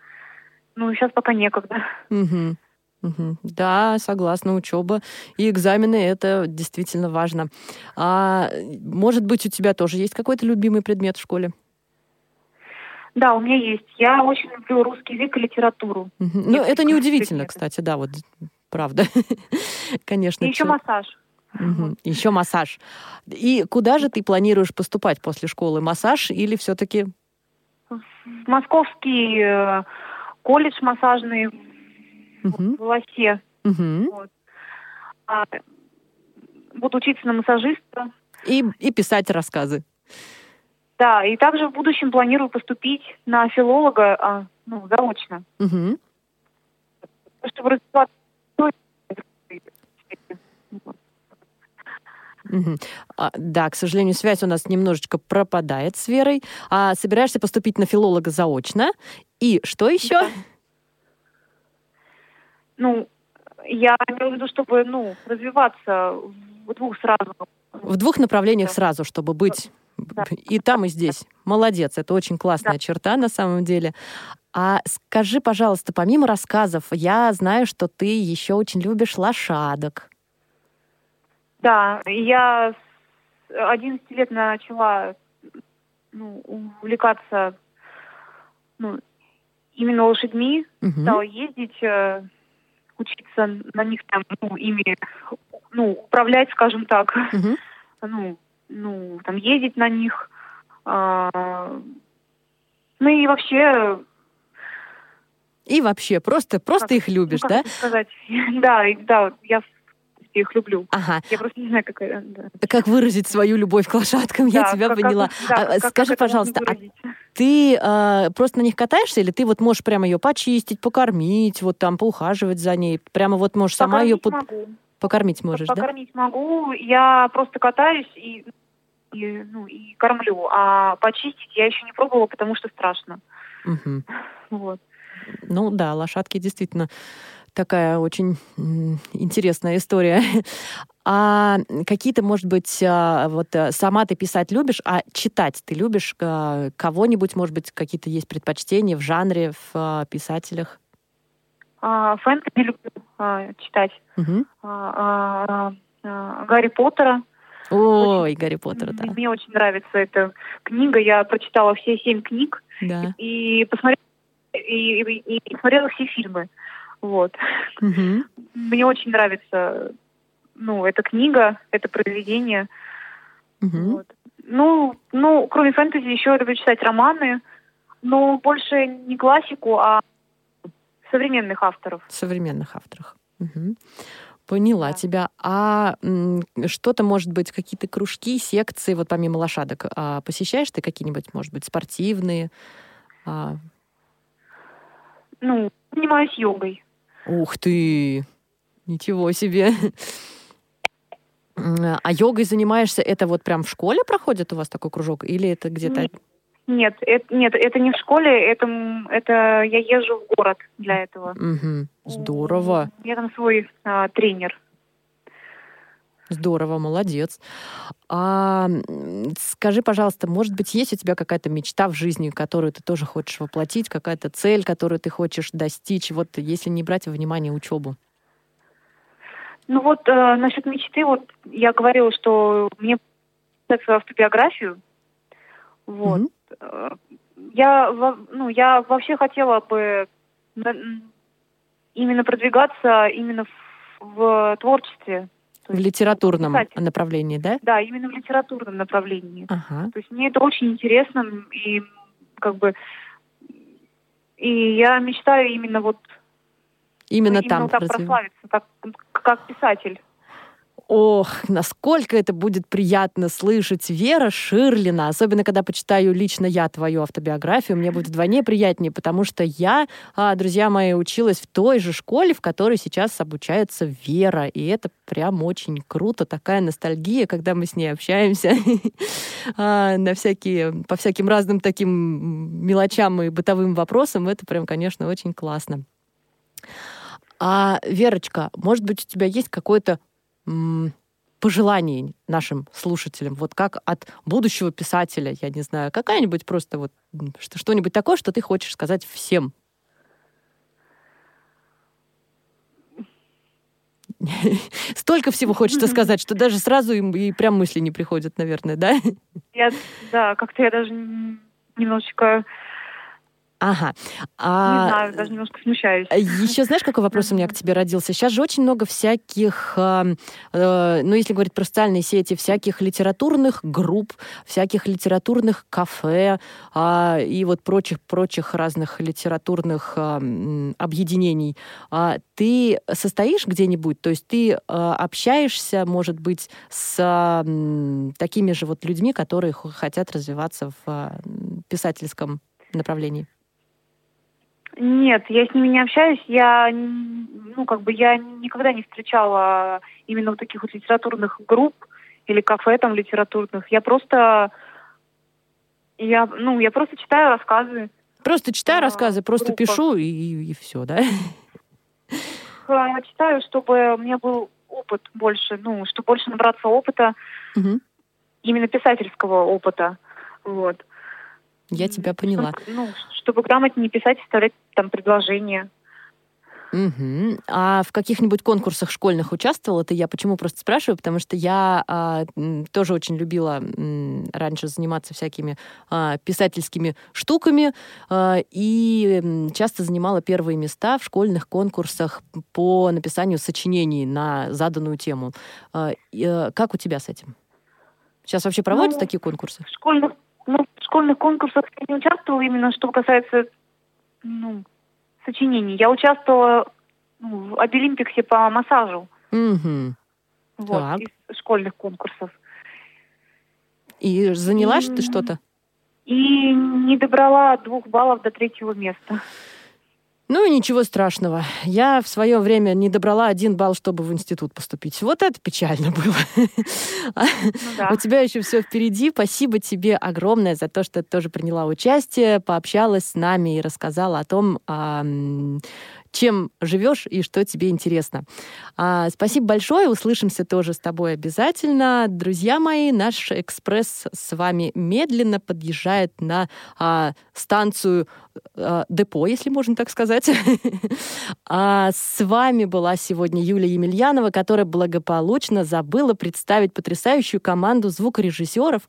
Ну, сейчас пока некогда. Мгм. Да, согласна, учеба и экзамены это действительно важно. А может быть, у тебя тоже есть какой-то любимый предмет в школе? Да, у меня есть. Я очень люблю русский язык и литературу. Мгм. Ну, это неудивительно, кстати, да, вот правда. Конечно. И еще массаж. Еще массаж. И куда же ты планируешь поступать после школы? Массаж или все-таки... Московский э, колледж массажный в Волосе. Вот. А, буду учиться на массажиста. И, и писать рассказы. Да, и также в будущем планирую поступить на филолога, а, ну, заочно. Мгм. Чтобы развиваться. Мгм. А, да, к сожалению, связь у нас немножечко пропадает с Верой. А собираешься поступить на филолога заочно. И что еще? Ну, я имею в виду, чтобы, ну, развиваться в двух сразу. В двух направлениях Да. сразу, чтобы быть Да. и там, и здесь. Молодец, это очень классная черта на самом деле. А скажи, пожалуйста, помимо рассказов, я знаю, что ты еще очень любишь лошадок. Да, я с 11 лет начала ну, увлекаться ну, именно лошадьми, Мгм. стала ездить, э, учиться на них там, ну, ими, ну, управлять, скажем так, Мгм. ну, ну, там, ездить на них. а, ну и вообще, И вообще, просто, просто Как- их любишь, ну, да? сказать, да, да, я принципе, их люблю. Ага. Я просто не знаю, как да. Как выразить свою любовь к лошадкам, я Да, тебя как- как поняла. это- да, А, как- как скажи, можно пожалуйста, а ты э, просто на них катаешься, или ты вот можешь прямо ее почистить, покормить, вот там поухаживать за ней? Прямо вот можешь сама ее Покормить могу. покормить можешь, да? Покормить могу. Я просто катаюсь и, и, ну, и кормлю. А почистить я еще не пробовала, потому что страшно. Мгм. Вот. Ну да, лошадки действительно такая очень интересная история. А какие-то, может быть, а, вот э, сама ты писать любишь, а читать ты любишь а, кого-нибудь, может быть, какие-то есть предпочтения в жанре, в а, писателях? Фэнтези люблю читать. А, Гарри Поттера. Ой, Гарри Поттер, да. Мне очень нравится эта книга. Я прочитала все семь книг да. и посмотрела, и, и- и посмотрела все фильмы. Вот. Мгм. Мне очень нравится ну, эта книга, это произведение. Мгм. Вот. Ну, ну, кроме фэнтези, еще я люблю читать романы, но больше не классику, а современных авторов. Современных авторах. Мгм. Поняла Да. тебя. А что-то, может быть, какие-то кружки, секции, вот помимо лошадок, а, посещаешь ты какие-нибудь, может быть, спортивные? А, Ну, занимаюсь йогой. Ух ты! Ничего себе! А йогой занимаешься, это вот прям в школе проходит у вас такой кружок? Или это где-то... Нет. Нет, это, нет, это не в школе, это, это я езжу в город для этого. Мгм. Здорово, Я там свой а, тренер. Здорово, молодец. А, скажи, пожалуйста, может быть, есть у тебя какая-то мечта в жизни, которую ты тоже хочешь воплотить, какая-то цель, которую ты хочешь достичь, вот если не брать во внимание учебу? Ну вот э, насчет мечты, вот я говорила, что мне писать свою автобиографию. Вот. Э, Я, ну, я вообще хотела бы именно продвигаться именно в, в творчестве. В литературном писать. направлении, да? Да, именно в литературном направлении. Ага. То есть мне это очень интересно, и как бы и я мечтаю именно вот Именно ну, там вот так прославиться, как, как писатель. Ох, насколько это будет приятно слышать, Вера Ширлина. Особенно, когда почитаю лично я твою автобиографию, мне будет вдвойне приятнее, потому что я, а, друзья мои, училась в той же школе, в которой сейчас обучается Вера. И это прям очень круто, такая ностальгия, когда мы с ней общаемся а, на всякие, по всяким разным таким мелочам и бытовым вопросам. Это прям, конечно, очень классно. А, Верочка, может быть, у тебя есть какое-то м, пожелание нашим слушателям, вот как от будущего писателя, я не знаю, какая-нибудь просто вот что-нибудь такое, что ты хочешь сказать всем? Столько всего хочется сказать, что даже сразу им и прям мысли не приходят, наверное, да? Я, да, как-то я даже немножечко Ага. Не А, знаю, даже немножко смущаюсь. Еще знаешь, какой вопрос у меня к тебе родился? Сейчас же очень много всяких, э, э, ну, если говорить про социальные сети, всяких литературных групп, всяких литературных кафе а, и вот прочих-прочих разных литературных м, объединений. А ты состоишь где-нибудь? То есть ты а, общаешься, может быть, с м, такими же вот людьми, которые хотят развиваться в м, писательском направлении? Нет, я с ними не общаюсь. Я, ну, как бы, я никогда не встречала именно вот таких вот литературных групп или кафе там литературных. Я просто, я, ну, я просто читаю рассказы. Просто читаю А, рассказы, просто группа. пишу и, все, да? Я читаю, чтобы у меня был опыт больше, ну, чтобы больше набраться опыта, Мгм. именно писательского опыта. Вот. Я тебя поняла. Ну, чтобы грамотнее писать, составлять там предложения. Мгм. А в каких-нибудь конкурсах школьных участвовала ты? Я почему просто спрашиваю, потому что я а, тоже очень любила м, раньше заниматься всякими а, писательскими штуками а, и часто занимала первые места в школьных конкурсах по написанию сочинений на заданную тему. А, и, э, как у тебя с этим? Сейчас вообще проводятся Ну, такие конкурсы? В школьных, ну, в школьных конкурсах я не участвовала именно, что касается ну, сочинений. Я участвовала ну, в Обилимпиксе по массажу. Мгм. Вот, Так. из школьных конкурсов. И заняла ж ты что-то? И не добрала двух баллов до третьего места. Ну и ничего страшного. Я в свое время не добрала один балл, чтобы в институт поступить. Вот это печально было. Ну да. У тебя еще все впереди. Спасибо тебе огромное за то, что ты тоже приняла участие, пообщалась с нами и рассказала о том, чем живешь и что тебе интересно. А, Спасибо большое. Услышимся тоже с тобой обязательно. Друзья мои, наш экспресс с вами медленно подъезжает на а, станцию а, депо, если можно так сказать. А с вами была сегодня Юлия Емельянова, которая благополучно забыла представить потрясающую команду звукорежиссеров,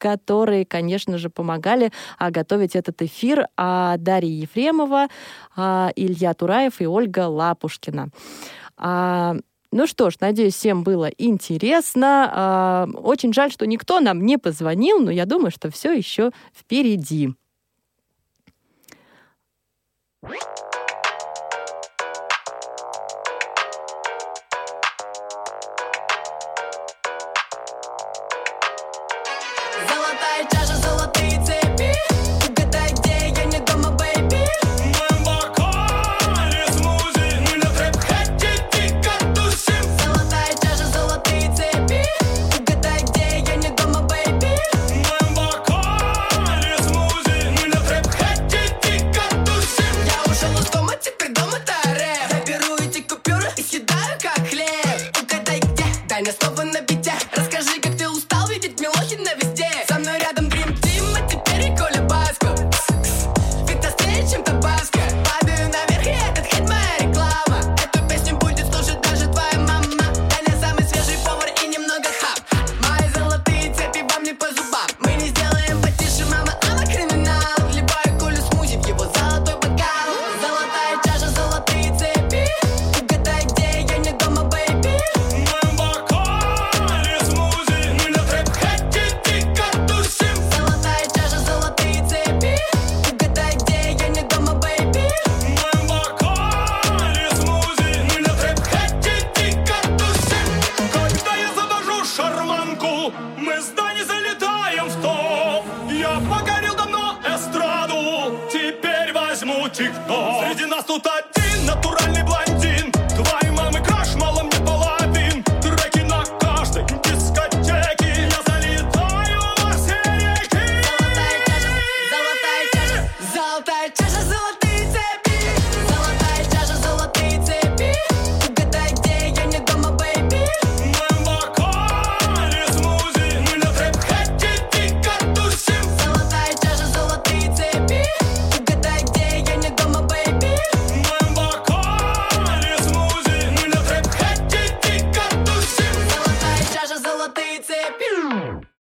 которые, конечно же, помогали а, готовить этот эфир. А Дарья Ефремова, а, Илья Тураев и Ольга Лапушкина. А, ну что ж, надеюсь, всем было интересно. А, Очень жаль, что никто нам не позвонил, но я думаю, что все еще впереди. Золотая